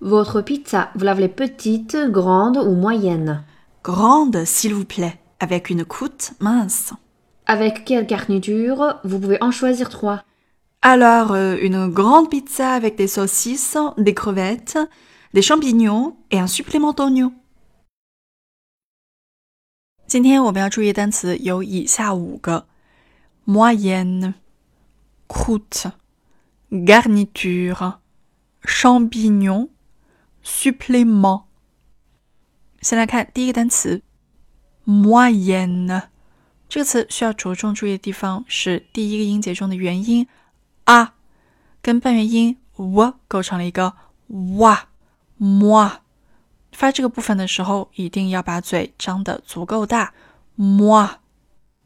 Votre pizza, vous l'avez petite, grande ou moyenne Grande, s'il vous plaît, avec une croûte mince. Avec quelle garniture Vous pouvez en choisir trois. Alors, euh, une grande pizza avec des saucisses, des crevettes, des champignons et un supplément d'oignons. 今天我们要注意的单词有以下五个：moyenne、croûte、garniture、champignon。 supplément。先来看第一个单词，moyenne。这个词需要着重注意的地方是第一个音节中的元音啊，跟半元音 w 构成了一个哇 mo。发这个部分的时候，一定要把嘴张得足够大 mo。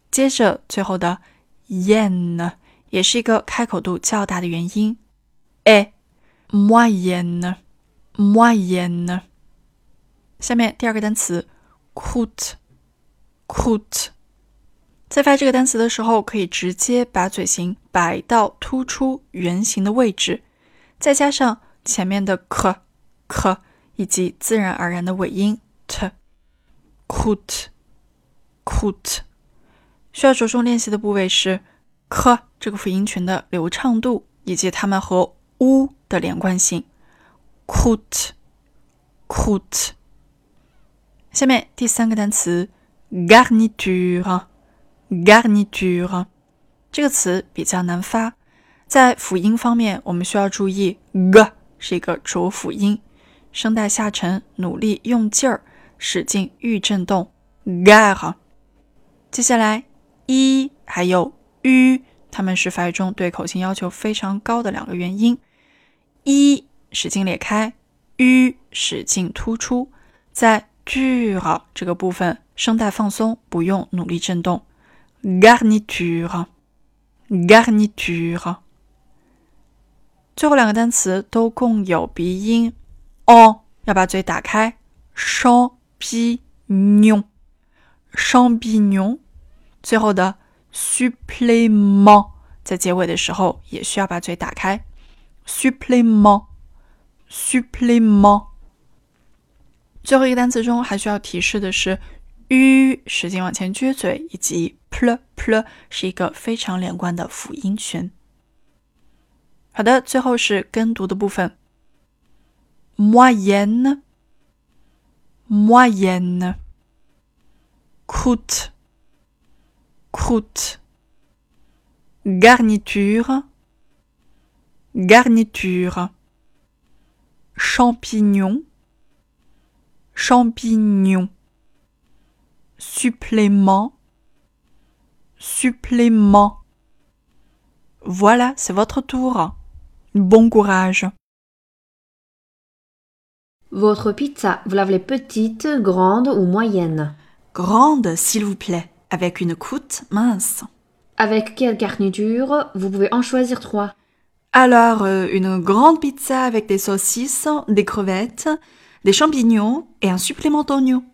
接着最后的 yen 也是一个开口度较大的元音，e moyenne。moyenne。下面第二个单词，coûte，coûte。在发这个单词的时候，可以直接把嘴型摆到突出圆形的位置，再加上前面的 k k 以及自然而然的尾音 t，coûte，coûte。需要着重练习的部位是 k 这个辅音群的流畅度以及它们和 u 的连贯性。coûte，coûte。下面第三个单词，garniture，garniture。这个词比较难发，在辅音方面，我们需要注意 g 是一个浊辅音，声带下沉，努力用劲儿，使劲预振动 gar。接下来 i 还有 u，它们是发语中对口型要求非常高的两个元音 i。使劲裂开，u 使劲突出，在句号这个部分声带放松，不用努力震动。garniture，garniture。最后两个单词都共有鼻音，o 要把嘴打开，champignon，champignon。最后的 supplément 在结尾的时候也需要把嘴打开，supplément。supplément。最后一个单词中还需要提示的是，u 使劲往前撅嘴，以及 pl pl 是一个非常连贯的辅音群。好的，最后是跟读的部分：moyenne、moyenne、coûte、coûte、garniture、garniture。Champignon, champignon, supplément, supplément. Voilà, c'est votre tour. Bon courage. Votre pizza, vous l'avez petite, grande ou moyenne? Grande, s'il vous plaît, avec une croûte mince. Avec quelle garniture Vous pouvez en choisir trois. Alors, euh, une grande pizza avec des saucisses, des crevettes, des champignons et un supplément d'oignons.